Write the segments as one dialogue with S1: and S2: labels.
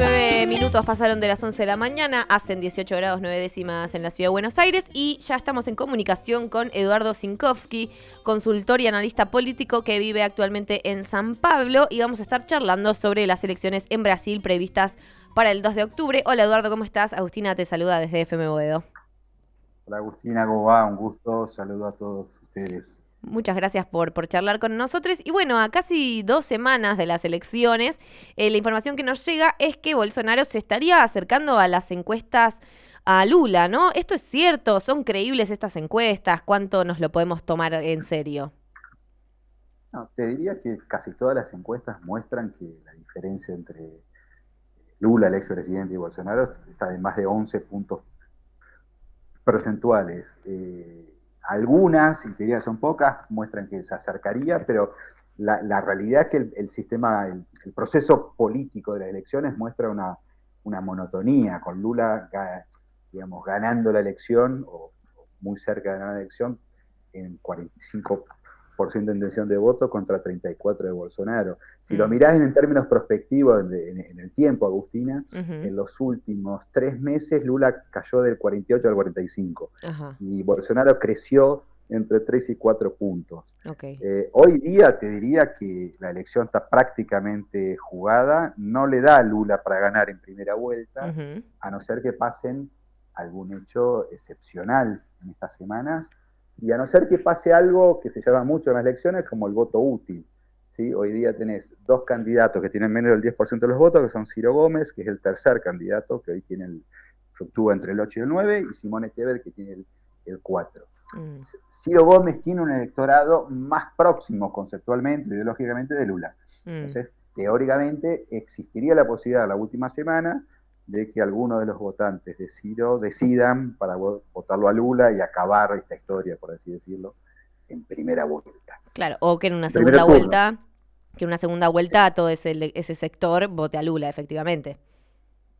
S1: 19 minutos pasaron de las 11 de la mañana, hacen 18 grados 9 décimas en la ciudad de Buenos Aires y ya estamos en comunicación con Eduardo Zinkowski, consultor y analista político que vive actualmente en San Pablo y vamos a estar charlando sobre las elecciones en Brasil previstas para el 2 de octubre. Hola Eduardo, ¿cómo estás? Agustina te saluda desde FM Boedo.
S2: Hola Agustina, ¿cómo va? Un gusto, saludo a todos ustedes.
S1: Muchas gracias por, por charlar con nosotros. Y bueno, a casi dos semanas de las elecciones, eh, la información que nos llega es que Bolsonaro se estaría acercando a las encuestas a Lula, ¿no? ¿Esto es cierto? ¿Son creíbles estas encuestas? ¿Cuánto nos lo podemos tomar en serio?
S2: Te diría que casi todas las encuestas muestran que la diferencia entre Lula, el expresidente, y Bolsonaro está de más de 11 puntos percentuales. Eh, algunas, y te diría son pocas, muestran que se acercaría, pero la, realidad es que el, sistema, el, proceso político de las elecciones muestra una, monotonía, con Lula, digamos, ganando la elección, o, muy cerca de ganar la elección, en 45 de intención de voto contra 34 de Bolsonaro. Si lo mm. mirás en, términos prospectivos en, el tiempo, Agustina, en los últimos tres meses Lula cayó del 48 al 45 y Bolsonaro creció entre 3 y 4 puntos. Eh, hoy día te diría que la elección está prácticamente jugada, no le da a Lula para ganar en primera vuelta, a no ser que pasen algún hecho excepcional en estas semanas y a no ser que pase algo que se llama mucho en las elecciones como el voto útil. ¿sí? Hoy día tenés dos candidatos que tienen menos del 10% de los votos, que son Ciro Gómez, que es el tercer candidato, que hoy tiene el, fluctúa entre el 8 y el 9, y Simone Teber, que tiene el, 4. Mm. Ciro Gómez tiene un electorado más próximo conceptualmente, ideológicamente, de Lula. Mm. Entonces, teóricamente, existiría la posibilidad la última semana de que algunos de los votantes de Ciro decidan para votarlo a Lula y acabar esta historia, por así decirlo, en primera vuelta.
S1: Claro, o que en una segunda vuelta, que en una segunda vuelta todo ese, ese sector vote a Lula, efectivamente.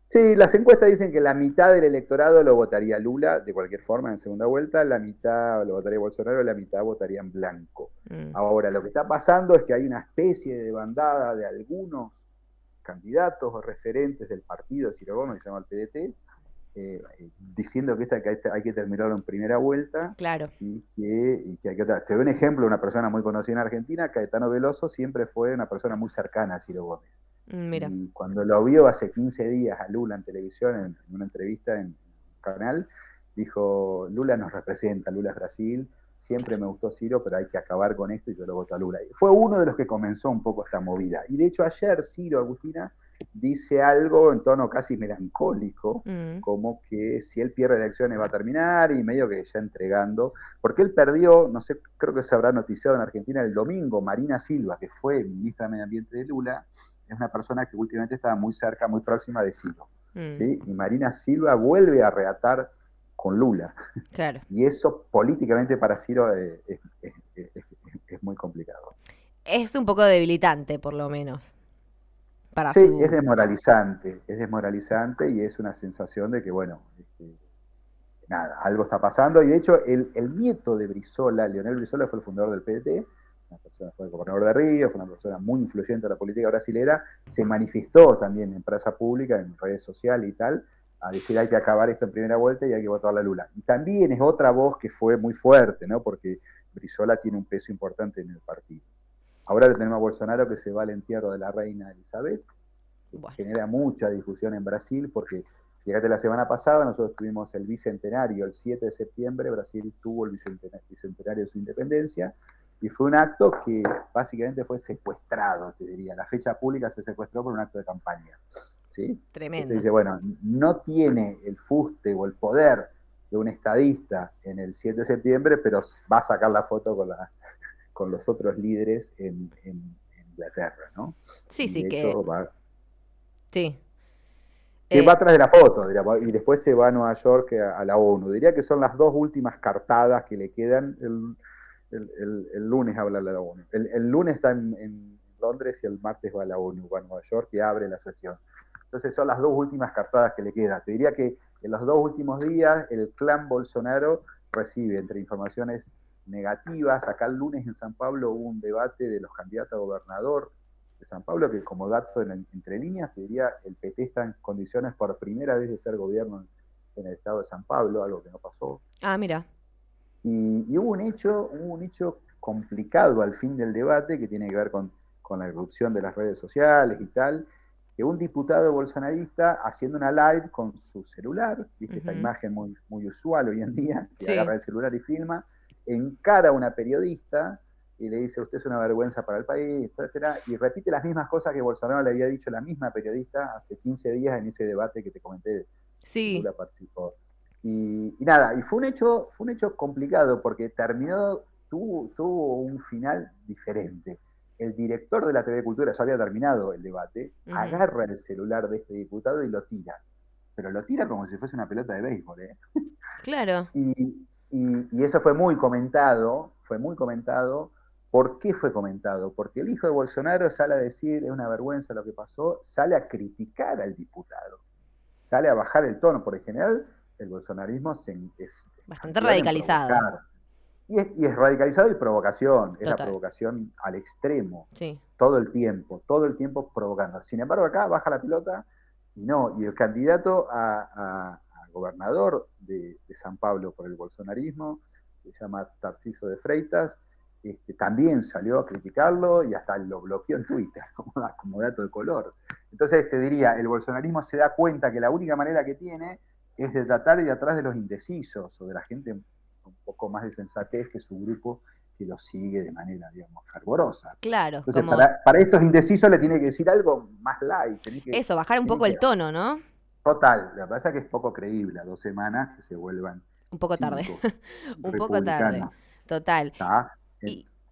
S2: Sí, las encuestas dicen que la mitad del electorado lo votaría Lula, de cualquier forma, en segunda vuelta, la mitad lo votaría Bolsonaro, la mitad votaría en blanco. Mm. Ahora, lo que está pasando es que hay una especie de bandada de algunos candidatos o referentes del partido, Ciro Gómez, que se llama el PDT, eh, diciendo que, esta, que hay que terminarlo en primera vuelta.
S1: Claro.
S2: Y que, y que hay que Te doy un ejemplo, una persona muy conocida en Argentina, Caetano Veloso, siempre fue una persona muy cercana a Ciro Gómez.
S1: Mm, mira.
S2: Y cuando lo vio hace 15 días a Lula en televisión, en, en una entrevista en un canal, dijo, Lula nos representa, Lula es Brasil, siempre me gustó Ciro, pero hay que acabar con esto y yo lo voto a Lula. Fue uno de los que comenzó un poco esta movida. Y de hecho ayer Ciro, Agustina, dice algo en tono casi melancólico, mm. como que si él pierde elecciones va a terminar y medio que ya entregando, porque él perdió, no sé, creo que se habrá noticiado en Argentina el domingo, Marina Silva, que fue ministra de Medio Ambiente de Lula, es una persona que últimamente estaba muy cerca, muy próxima de Ciro. Mm. Y Marina Silva vuelve a reatar con Lula.
S1: Claro.
S2: Y eso políticamente para Ciro es, muy complicado.
S1: Es un poco debilitante, por lo menos.
S2: Para sí, es desmoralizante, es desmoralizante y es una sensación de que, bueno, este, nada, algo está pasando. Y de hecho, el, nieto de Brizola, Leonel Brizola, fue el fundador del PDT, una persona fue el gobernador de Río, fue una persona muy influyente en la política brasilera, se manifestó también en presa pública, en redes sociales y tal, a decir hay que acabar esto en primera vuelta y hay que votar la Lula. Y también es otra voz que fue muy fuerte, ¿no? Porque Brizola tiene un peso importante en el partido. Ahora tenemos a Bolsonaro que se va al entierro de la reina Elizabeth, que genera mucha discusión en Brasil, porque fíjate, la semana pasada nosotros tuvimos el bicentenario, el 7 de septiembre, Brasil tuvo el bicentenario de su independencia, y fue un acto que básicamente fue secuestrado, te diría. La fecha pública se secuestró por un acto de campaña. ¿Sí?
S1: Tremendo.
S2: dice, bueno, no tiene el fuste o el poder de un estadista en el 7 de septiembre, pero va a sacar la foto con, la, con los otros líderes en, Inglaterra, ¿no?
S1: Sí, sí, que... Sí.
S2: Que eh, va atrás de la foto, y después se va a Nueva York a, la ONU. Diría que son las dos últimas cartadas que le quedan. El, lunes habla la ONU. El, lunes está en, en, Londres y el martes va a la ONU, va a Nueva York y abre la sesión. Entonces son las dos últimas cartadas que le queda. Te diría que en los dos últimos días el clan Bolsonaro recibe entre informaciones negativas. Acá el lunes en San Pablo hubo un debate de los candidatos a gobernador San Pablo, que como dato entre líneas, te diría, el PT está en condiciones por primera vez de ser gobierno en, el estado de San Pablo, algo que no pasó.
S1: Ah, mira.
S2: Y, hubo un hecho, un hecho complicado al fin del debate que tiene que ver con, la irrupción de las redes sociales y tal, que un diputado bolsonarista haciendo una live con su celular, viste esta imagen muy, muy usual hoy en día, que agarra el celular y filma, encara a una periodista y le dice, usted es una vergüenza para el país, etcétera, y repite las mismas cosas que Bolsonaro le había dicho la misma periodista hace 15 días en ese debate que te comenté.
S1: Sí.
S2: Lula participó. Y, nada, y fue un hecho, fue un hecho complicado porque terminó, tuvo, tuvo un final diferente. El director de la TV Cultura ya había terminado el debate, agarra el celular de este diputado y lo tira. Pero lo tira como si fuese una pelota de béisbol, ¿eh?
S1: Claro.
S2: y, y eso fue muy comentado, fue muy comentado ¿Por qué fue comentado? Porque el hijo de Bolsonaro sale a decir, es una vergüenza lo que pasó, sale a criticar al diputado, sale a bajar el tono, por en general el bolsonarismo es
S1: bastante radicalizado.
S2: Y es, radicalizado y provocación, es la provocación al extremo, todo el tiempo, todo el tiempo provocando. Sin embargo, acá baja la pelota y no, y el candidato a, gobernador de, de, San Pablo por el bolsonarismo, se llama Tarciso de Freitas, este, también salió a criticarlo y hasta lo bloqueó en Twitter como, dato de color. Entonces te diría, el bolsonarismo se da cuenta que la única manera que tiene es de tratar de atrás de los indecisos o de la gente un poco más de sensatez que su grupo que lo sigue de manera, digamos, fervorosa.
S1: Claro.
S2: Entonces, para, estos indecisos le tiene que decir algo más light.
S1: Eso, bajar un poco el tono, ¿no?
S2: Total, la verdad es que es poco creíble a dos semanas que se vuelvan.
S1: Un poco tarde. un poco tarde. Total.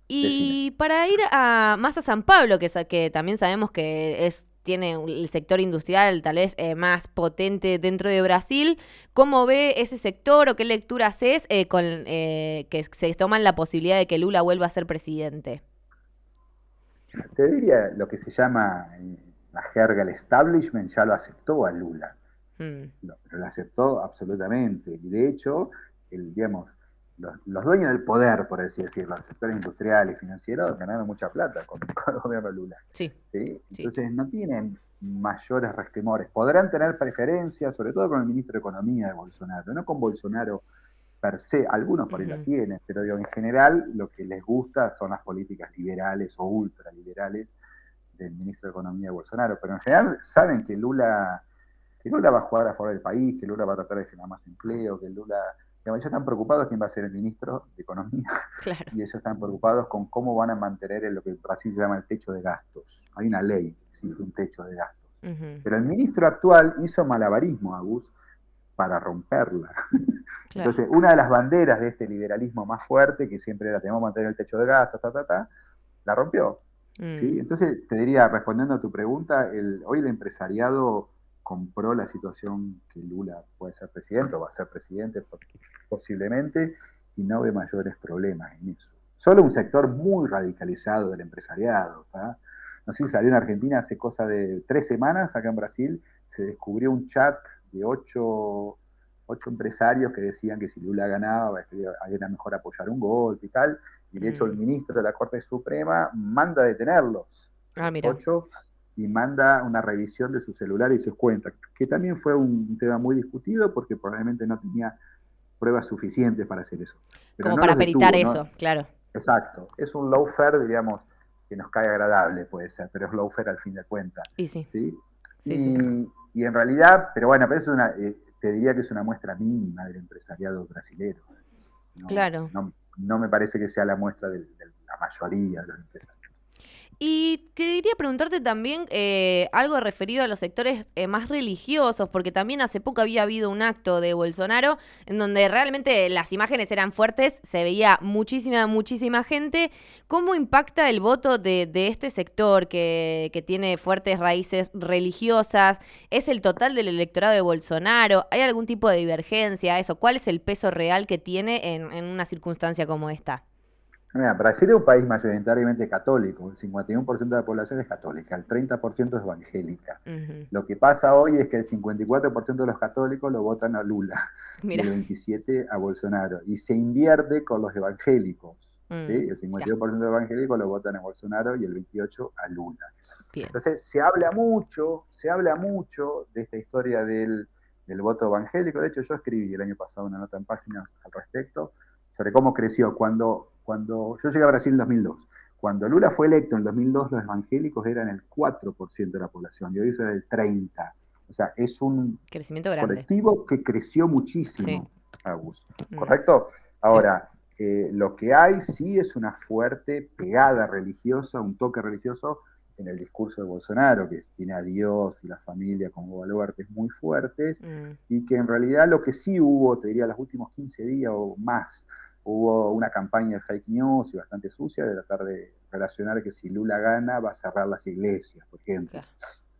S1: Y, para ir a, más a San Pablo, que, que también sabemos que es tiene el sector industrial tal vez eh, más potente dentro de Brasil. ¿Cómo ve ese sector o qué lectura haces eh, con eh, que se toman la posibilidad de que Lula vuelva a ser presidente?
S2: Te diría lo que se llama la jerga el establishment ya lo aceptó a Lula. Mm. Lo, lo aceptó absolutamente. Y de hecho, el, digamos, los, dueños del poder, por así decirlo, los sectores industriales y financieros, ganaron mucha plata con, el gobierno Lula.
S1: Sí,
S2: Entonces no tienen mayores resquemores. Podrán tener preferencias, sobre todo con el ministro de Economía de Bolsonaro, no con Bolsonaro per se, algunos por ahí la tienen, pero digo, en general lo que les gusta son las políticas liberales o ultraliberales del ministro de Economía de Bolsonaro, pero en general saben que Lula, que Lula va a jugar a favor del país, que Lula va a tratar de generar más empleo, que Lula ellos están preocupados quién va a ser el ministro de Economía y ellos están preocupados con cómo van a mantener lo que en Brasil se llama el techo de gastos. Hay una ley que exige un techo de gastos. Pero el ministro actual hizo malabarismo, Agus, para romperla. Entonces, una de las banderas de este liberalismo más fuerte, que siempre era tenemos que mantener el techo de gastos, ta, ta, ta, la rompió. ¿sí? Mm. Entonces, te diría, respondiendo a tu pregunta, el, hoy el empresariado compró la situación que Lula puede ser presidente o va a ser presidente posiblemente y no ve mayores problemas en eso. Solo un sector muy radicalizado del empresariado. No sé si salió en Argentina hace cosa de tres semanas, acá en Brasil, se descubrió un chat de ocho, ocho empresarios que decían que si Lula ganaba era mejor apoyar un golpe y tal. Y de hecho el mm. ministro de la Corte Suprema manda a detenerlos.
S1: Ah, mira.
S2: Ocho y manda una revisión de su celular y sus cuentas, que también fue un tema muy discutido porque probablemente no tenía pruebas suficientes para hacer eso.
S1: Como para peritar eso, claro.
S2: Exacto. Es un lawfare, diríamos, que nos cae agradable, puede ser, pero es lawfare al fin de cuentas.
S1: Y sí.
S2: ¿sí? y, y, en realidad, pero bueno, pero es una, eh, te diría que es una muestra mínima del empresariado brasilero.
S1: claro.
S2: No, me parece que sea la muestra de la mayoría de los empresarios.
S1: Y quería preguntarte también eh, algo referido a los sectores eh, más religiosos, porque también hace poco había habido un acto de Bolsonaro en donde realmente las imágenes eran fuertes, se veía muchísima, muchísima gente. ¿Cómo impacta el voto de, este sector que, tiene fuertes raíces religiosas? ¿Es el total del electorado de Bolsonaro? ¿Hay algún tipo de divergencia? Eso, ¿cuál es el peso real que tiene en, en una circunstancia como esta?
S2: Brasil es un país mayoritariamente católico, el 51% de la población es católica, el 30% es evangélica. Lo que pasa hoy es que el 54% de los católicos lo votan a Lula, y el 27% a Bolsonaro, y se invierte con los evangélicos. Mm, el 52% de evangélicos lo votan a Bolsonaro y el 28% a Lula. Entonces, se habla mucho, se habla mucho de esta historia del, voto evangélico. De hecho, yo escribí el año pasado una nota en páginas al respecto sobre cómo creció. Cuando, cuando yo llegué a Brasil en 2002, cuando Lula fue electo en 2002, los evangélicos eran el 4% de la población y hoy son el 30%. O sea, es un
S1: Crecimiento
S2: colectivo que creció muchísimo, mm. ¿Correcto? Ahora, eh, lo que hay sí es una fuerte pegada religiosa, un toque religioso en el discurso de Bolsonaro, que tiene a Dios y la familia como baluartes muy fuertes, mm. y que en realidad lo que sí hubo, te diría, los últimos 15 días o más, hubo una campaña de fake news y bastante sucia de tratar de relacionar que si Lula gana va a cerrar las iglesias, por ejemplo.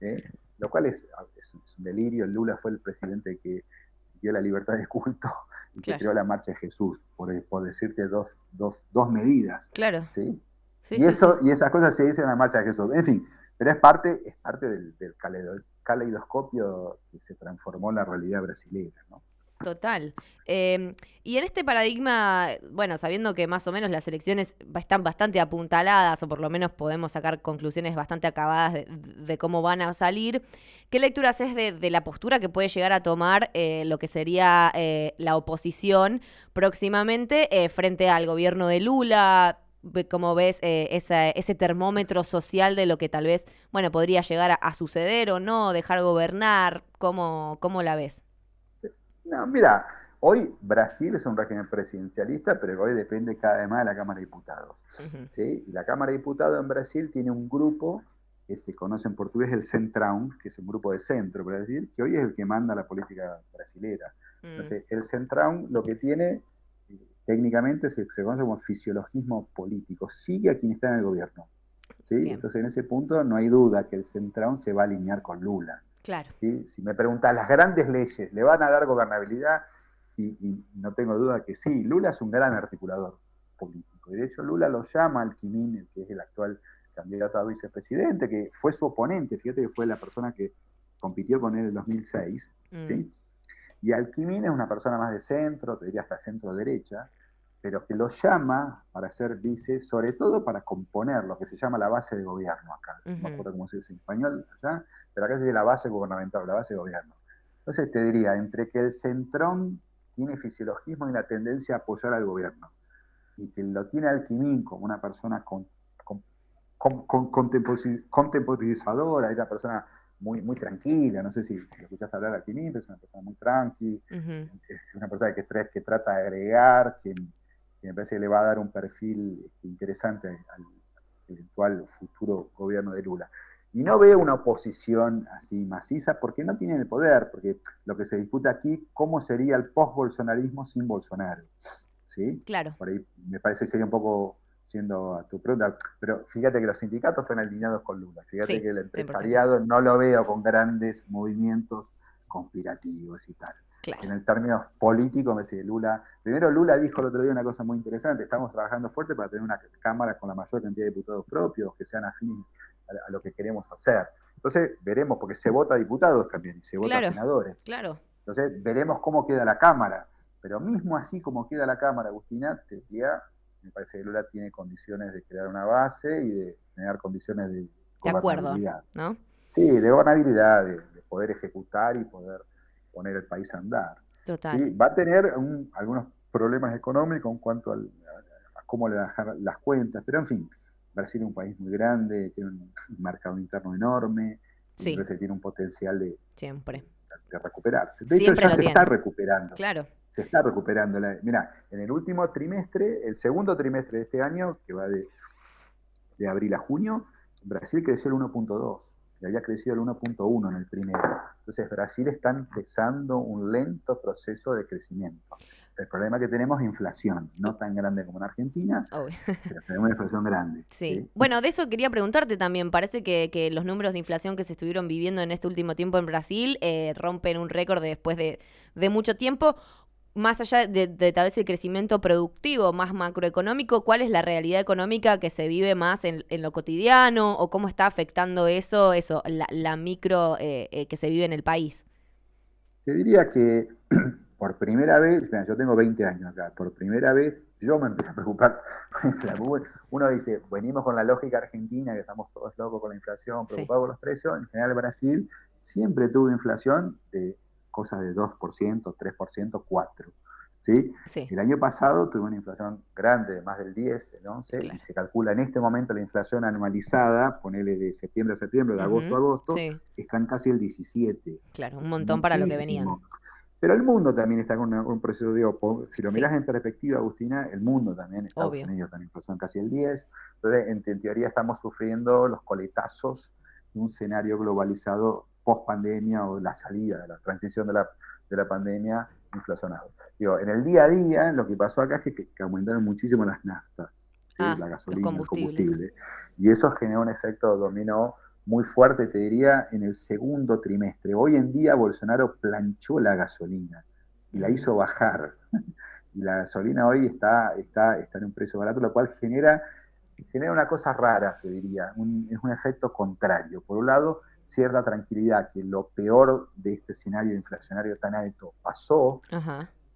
S2: ¿eh? Lo cual es, un delirio. Lula fue el presidente que dio la libertad de culto y que creó la marcha de Jesús, por, decirte dos, dos, dos medidas.
S1: Claro.
S2: ¿sí? y, eso, y esas cosas se dicen en la marcha de Jesús. En fin, pero es parte, es parte del, del caleidoscopio que se transformó en la realidad brasileña. ¿no?
S1: Total. Em, y en este paradigma, bueno, sabiendo que más o menos las elecciones están bastante apuntaladas, o por lo menos podemos sacar conclusiones bastante acabadas de, cómo van a salir, ¿qué lectura haces de, la postura que puede llegar a tomar eh, lo que sería eh, la oposición próximamente eh, frente al gobierno de Lula? ¿Cómo ves ese termómetro social de lo que tal vez, bueno, podría llegar a, suceder o no, dejar gobernar? ¿Cómo, cómo la ves?
S2: No, mira, hoy Brasil es un régimen presidencialista, pero hoy depende cada vez más de la Cámara de Diputados. ¿sí? Y la Cámara de Diputados en Brasil tiene un grupo que se conoce en portugués el Centrão, que es un grupo de centro Brasil, que hoy es el que manda la política brasilera. Mm. Entonces, el Centrão lo que tiene, eh, técnicamente se, conoce como fisiologismo político, sigue a quien está en el gobierno. ¿sí? Entonces, en ese punto no hay duda que el Centrão se va a alinear con Lula.
S1: Claro.
S2: Si me preguntas, ¿las grandes leyes le van a dar gobernabilidad? Y, no tengo duda que sí. Lula es un gran articulador político. Y de hecho, Lula lo llama al Quimín, que es el actual candidato a vicepresidente, que fue su oponente. Fíjate que fue la persona que compitió con él en el 2006. Mm. Y Alquimín es una persona más de centro, te diría hasta centro-derecha, pero que lo llama para ser vice, sobre todo para componer lo que se llama la base de gobierno acá. No me acuerdo cómo se dice en español allá, pero acá se dice la base gubernamental, la base de gobierno. Entonces te diría, entre que el centrón tiene fisiologismo y una tendencia a apoyar al gobierno, y que lo tiene Alquimín como una persona con, con, con, contemporizadora, una persona muy, muy tranquila, no sé si escuchaste hablar de Alquimín, pero es una persona muy tranqui, es una persona que, que trata de agregar, que me parece que le va a dar un perfil este, interesante al eventual futuro gobierno de Lula. Y no veo una oposición así maciza porque no tienen el poder, porque lo que se disputa aquí, cómo sería el post-bolsonarismo sin Bolsonaro. ¿Sí?
S1: Claro.
S2: Por ahí me parece que sería un poco siendo a tu pregunta, pero fíjate que los sindicatos están alineados con Lula, fíjate que el empresariado no lo veo con grandes movimientos conspirativos y tal. En el término político, me dice Lula. Primero, Lula dijo el otro día una cosa muy interesante: estamos trabajando fuerte para tener una Cámara con la mayor cantidad de diputados propios, que sean afines a, lo que queremos hacer. Entonces, veremos, porque se vota diputados también, y se vota senadores.
S1: Claro.
S2: Entonces, veremos cómo queda la Cámara. Pero mismo así como queda la Cámara, Agustina, te diría, me parece que Lula tiene condiciones de crear una base y de generar condiciones de,
S1: de acuerdo, ¿no?
S2: Sí, de gobernabilidad, de poder ejecutar y poder poner el país a andar.
S1: Total.
S2: Va a tener algunos problemas económicos en cuanto a, cómo le dejar las cuentas, pero en fin, Brasil es un país muy grande, tiene un mercado interno enorme, sí. tiene un potencial de,
S1: Siempre.
S2: de recuperarse. De hecho, ya se está recuperando.
S1: Claro.
S2: Se está recuperando. mira, en el último trimestre, el segundo trimestre de este año, que va de, de abril a junio, Brasil creció el 1.2 y había crecido el 1.1 en el primero. Entonces Brasil está empezando un lento proceso de crecimiento. El problema que tenemos es inflación, no tan grande como en Argentina, pero tenemos una inflación grande.
S1: Sí. Bueno, de eso quería preguntarte también. Parece que, los números de inflación que se estuvieron viviendo en este último tiempo en Brasil eh, rompen un récord después de, de mucho tiempo más allá de, tal vez el crecimiento productivo más macroeconómico, ¿cuál es la realidad económica que se vive más en, lo cotidiano o cómo está afectando eso, eso la, micro eh, eh, que se vive en el país?
S2: Te diría que por primera vez, yo tengo 20 años acá, por primera vez yo me empecé a preocupar Uno dice, venimos con la lógica argentina, que estamos todos locos con la inflación, preocupados por los precios. En general, Brasil siempre tuvo inflación de cosas de 2%, 3%, 4%. ¿sí? El año pasado tuvo una inflación grande, de más del 10, el 11, y se calcula en este momento la inflación anualizada, ponele de septiembre a septiembre, de agosto a agosto, está en casi el 17.
S1: Claro, un montón para lo que venían.
S2: Pero el mundo también está con un proceso, digo, si lo miras en perspectiva, Agustina, el mundo también, Estados Unidos también son casi el 10. Entonces, en, teoría estamos sufriendo los coletazos de un escenario globalizado post pandemia o la salida de la transición de la, de la pandemia inflacionado. Digo, en el día a día, lo que pasó acá es que, aumentaron muchísimo las naftas, ah, la gasolina, el combustible. Y eso generó un efecto dominó muy fuerte, te diría, en el segundo trimestre. Hoy en día Bolsonaro planchó la gasolina y la hizo bajar. Y la gasolina hoy está, está, está en un precio barato, lo cual genera, genera una cosa rara, te diría, es un efecto contrario. Por un lado, cierta tranquilidad que lo peor de este escenario inflacionario tan alto pasó,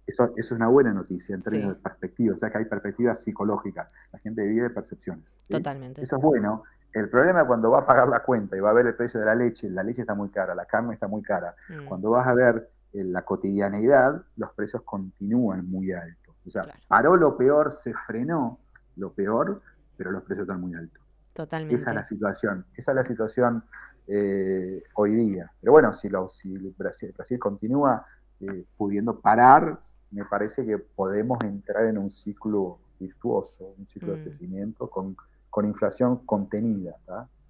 S2: Eso, es una buena noticia en términos de perspectiva, o sea que hay perspectiva psicológica, la gente vive de percepciones.
S1: Totalmente.
S2: Eso es bueno, el problema es cuando va a pagar la cuenta y va a ver el precio de la leche, la leche está muy cara, la carne está muy cara. Mm. Cuando vas a ver eh, la cotidianeidad, los precios continúan muy altos. O sea, paró lo peor, se frenó lo peor, pero los precios están muy altos.
S1: Totalmente.
S2: Esa es la situación. Esa es la situación eh, hoy día. Pero bueno, si, lo, si Brasil, Brasil continúa eh, pudiendo parar, me parece que podemos entrar en un ciclo virtuoso, un ciclo de mm. crecimiento con con inflación contenida.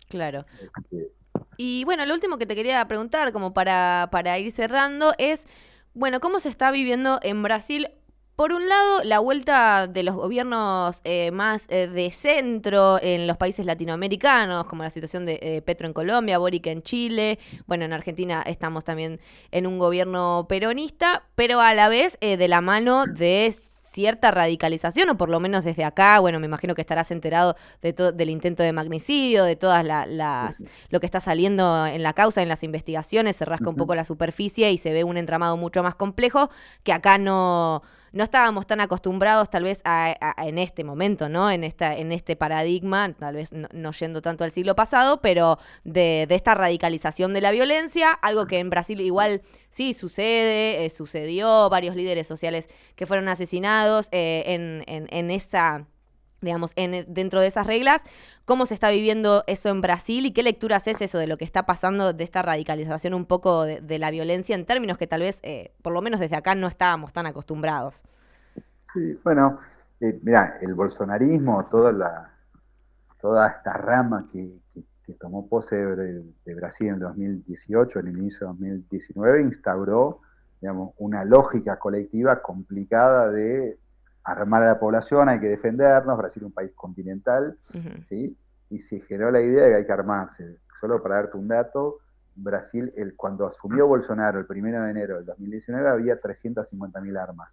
S1: Claro. Este, y bueno, lo último que te quería preguntar, como para, para ir cerrando, es, bueno, ¿cómo se está viviendo en Brasil por un lado, la vuelta de los gobiernos eh, más eh, de centro en los países latinoamericanos, como la situación de eh, Petro en Colombia, Boric en Chile, bueno, en Argentina estamos también en un gobierno peronista, pero a la vez de la mano de cierta radicalización, o por lo menos desde acá, bueno, me imagino que estarás enterado de del intento de magnicidio, de todas las, lo que está saliendo en la causa, en las investigaciones, se rasca un poco la superficie y se ve un entramado mucho más complejo que acá no no estábamos tan acostumbrados tal vez a, en este momento, ¿no? En, esta, en este paradigma, tal vez no, yendo tanto al siglo pasado, pero de, esta radicalización de la violencia, algo que en Brasil igual sí sucede, eh, sucedió, varios líderes sociales que fueron asesinados eh, en, en esa digamos, en, dentro de esas reglas, cómo se está viviendo eso en Brasil y qué lecturas es eso de lo que está pasando de esta radicalización un poco de, la violencia en términos que tal vez, eh, por lo menos desde acá, no estábamos tan acostumbrados.
S2: Sí, bueno, eh, mira, el bolsonarismo, toda, la, toda esta rama que, tomó pose de, de, Brasil en el 2018, en el inicio de 2019, instauró digamos, una lógica colectiva complicada de armar a la población, hay que defendernos, Brasil es un país continental, ¿sí? Y se generó la idea de que hay que armarse. Solo para darte un dato, Brasil, el, cuando asumió Bolsonaro el 1 de enero del 2019, había 350.000 armas.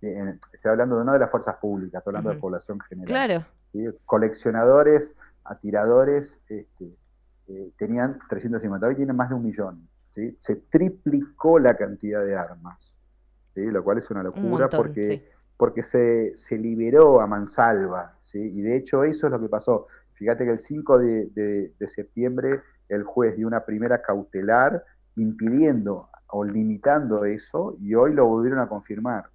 S2: estoy hablando de no de las fuerzas públicas, estoy hablando de población general.
S1: Claro.
S2: Coleccionadores, atiradores, este, eh, tenían 350, hoy tienen más de un millón. ¿sí? Se triplicó la cantidad de armas, ¿sí? lo cual es una locura porque porque se, liberó a mansalva, ¿sí? y de hecho eso es lo que pasó. Fíjate que el 5 de, septiembre el juez dio una primera cautelar impidiendo o limitando eso y hoy lo volvieron a confirmar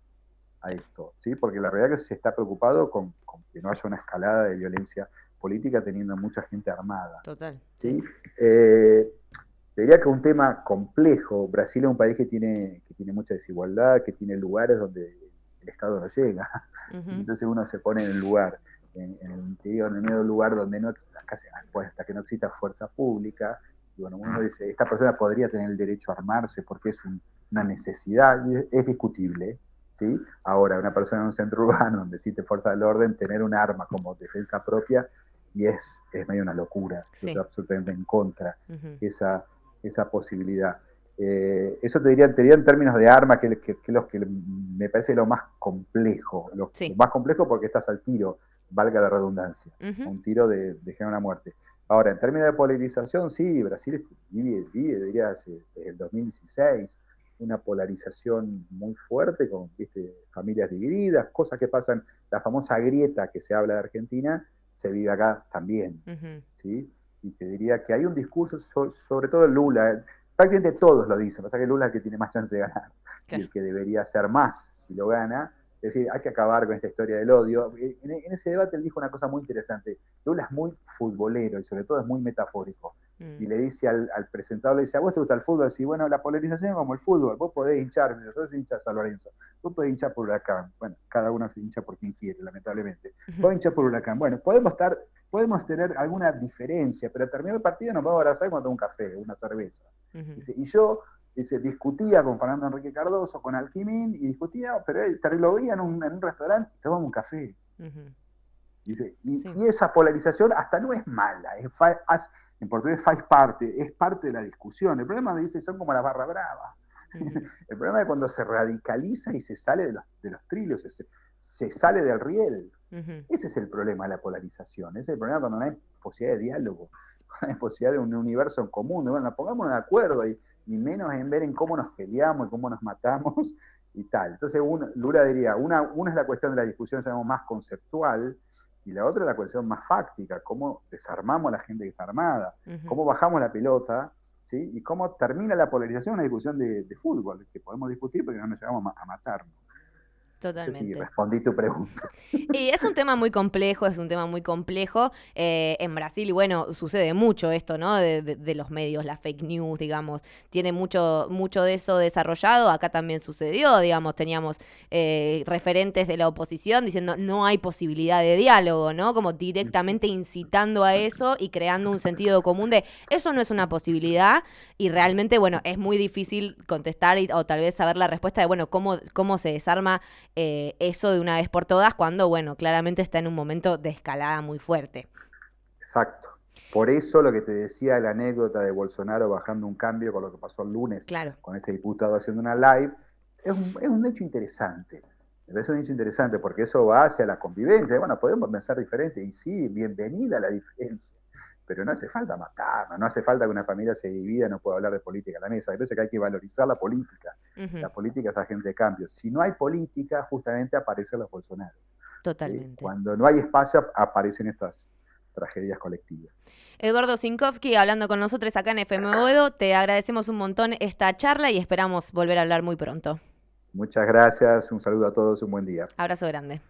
S2: a esto, ¿sí? porque la realidad es que se está preocupado con, que no haya una escalada de violencia política teniendo mucha gente armada.
S1: Total.
S2: ¿sí? Eh, diría que un tema complejo. Brasil es un país que tiene, que tiene mucha desigualdad, que tiene lugares donde el Estado no llega. Entonces uno se pone en el lugar, en, el interior, en el medio del lugar donde no, hasta que no exista fuerza pública, y bueno, uno dice, esta persona podría tener el derecho a armarse porque es una necesidad, y es, discutible, ¿sí? Ahora, una persona en un centro urbano donde existe fuerza del orden, tener un arma como defensa propia, y es, es medio una locura, estoy absolutamente en contra de esa, esa posibilidad. Eh, eso te diría, te diría en términos de arma, que, que, que, los que me parece lo más complejo. Lo, más complejo porque estás al tiro, valga la redundancia. Un tiro de, de una muerte. Ahora, en términos de polarización, sí, Brasil vive, vive diría, desde el 2016, una polarización muy fuerte, con ¿viste? familias divididas, cosas que pasan, la famosa grieta que se habla de Argentina, se vive acá también. ¿sí? Y te diría que hay un discurso, sobre todo Lula, prácticamente todos lo dicen, pasa que Lula es el que tiene más chance de ganar, y el que debería ser más si lo gana, es decir, hay que acabar con esta historia del odio. En, ese debate él dijo una cosa muy interesante. Lula es muy futbolero y sobre todo es muy metafórico. Mm. Y le dice al, presentador, le dice, ¿a vos te gusta el fútbol? Sí, bueno, la polarización es como el fútbol. Vos podés hinchar, yo soy hincha de San Lorenzo. Vos podés hinchar por Huracán. Bueno, cada uno se hincha por quien quiere, lamentablemente. Vos hinchar por Huracán. Bueno, podemos estar, podemos tener alguna diferencia, pero terminado el partido nos vamos a abrazar cuando un café, una cerveza. y yo dice, discutía con Fernando Enrique Cardoso, con Alquimín, y discutía, pero él lo veía en un, en un restaurante y tomaba un café. dice, y, esa polarización hasta no es mala, es en portugués faz parte, es parte de la discusión. El problema, me dice, son como las barra brava. El problema es cuando se radicaliza y se sale de los, de los trilos, se, se sale del riel. Ese es el problema de la polarización, ese es el problema cuando no hay posibilidad de diálogo, cuando no hay posibilidad de un universo en común, de, bueno, pongámonos de acuerdo y y menos en ver en cómo nos peleamos y cómo nos matamos y tal. Entonces, Lula diría, una, una es la cuestión de la discusión, digamos, más conceptual, y la otra es la cuestión más fáctica, cómo desarmamos a la gente que está armada, cómo bajamos la pelota, ¿sí? y cómo termina la polarización una discusión de, fútbol, que podemos discutir porque no nos llegamos a matarnos.
S1: Totalmente.
S2: respondí tu pregunta.
S1: Y es un tema muy complejo, es un tema muy complejo. Eh, en Brasil, bueno, sucede mucho esto, ¿no? De, los medios, la fake news, digamos. Tiene mucho, mucho de eso desarrollado. Acá también sucedió, digamos, teníamos eh, referentes de la oposición diciendo no hay posibilidad de diálogo, ¿no? Como directamente incitando a eso y creando un sentido común de eso no es una posibilidad. Y realmente, bueno, es muy difícil contestar o tal vez saber la respuesta de, bueno, cómo, cómo se desarma eh, eso de una vez por todas cuando, bueno, claramente está en un momento de escalada muy fuerte.
S2: Exacto. Por eso lo que te decía la anécdota de Bolsonaro bajando un cambio con lo que pasó el lunes
S1: claro.
S2: con este diputado haciendo una live, es un, es un hecho interesante. Es un hecho interesante porque eso va hacia la convivencia. Bueno, podemos pensar diferente y sí, bienvenida la diferencia pero no hace falta matarnos, no hace falta que una familia se divida, no pueda hablar de política a la mesa. Hay veces que hay que valorizar la política. La política es agente de cambio. Si no hay política, justamente aparecen los Bolsonaro.
S1: Totalmente.
S2: cuando no hay espacio, aparecen estas tragedias colectivas.
S1: Eduardo Sinkowski, hablando con nosotros acá en FM Oedo, te agradecemos un montón esta charla y esperamos volver a hablar muy pronto.
S2: Muchas gracias, un saludo a todos, un buen día.
S1: Abrazo grande.